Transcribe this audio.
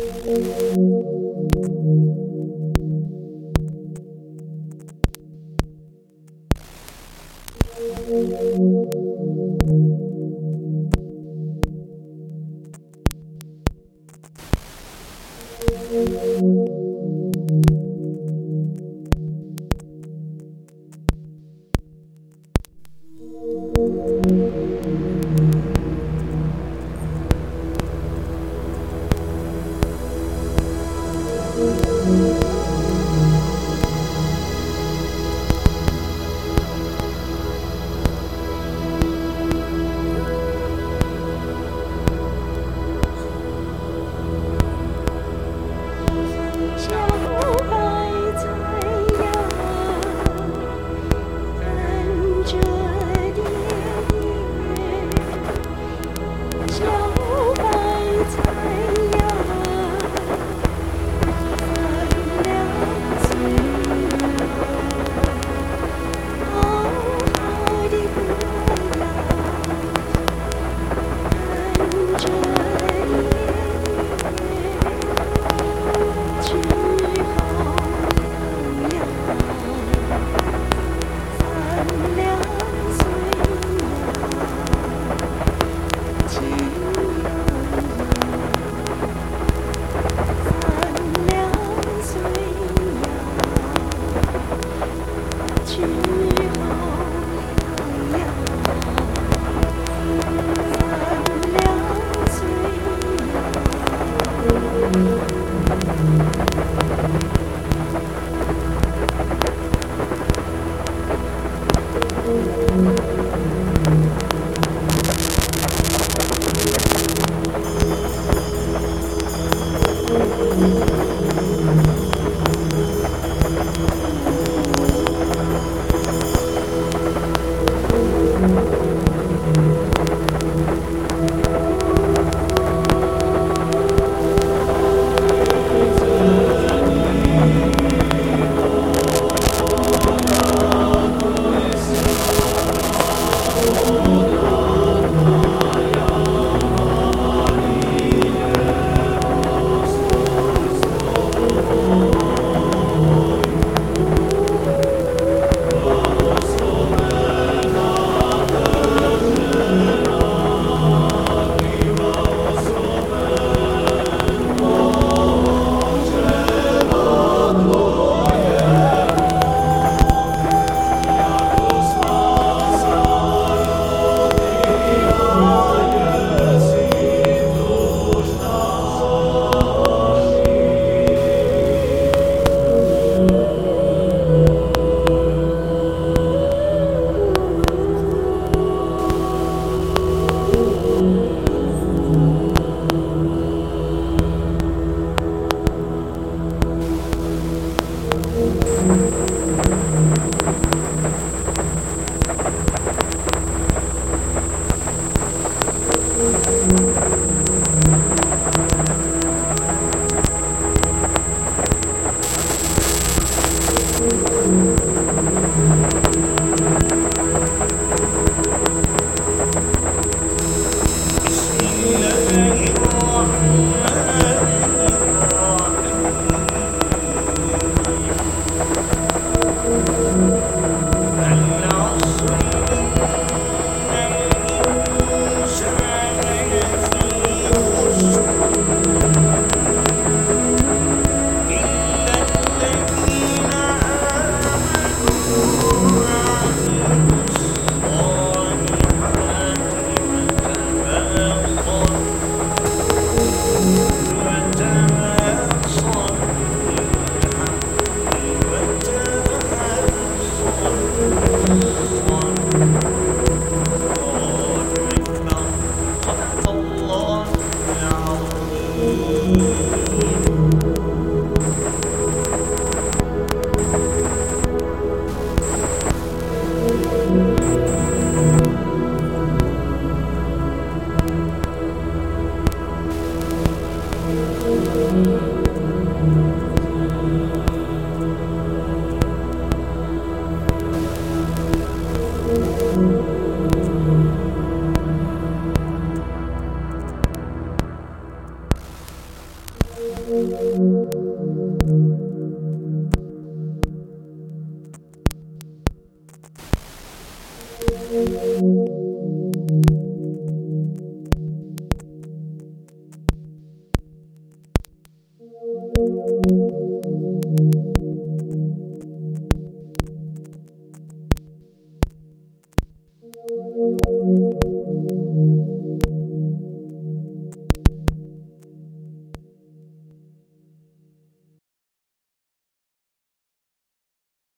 Música 小 Thank you.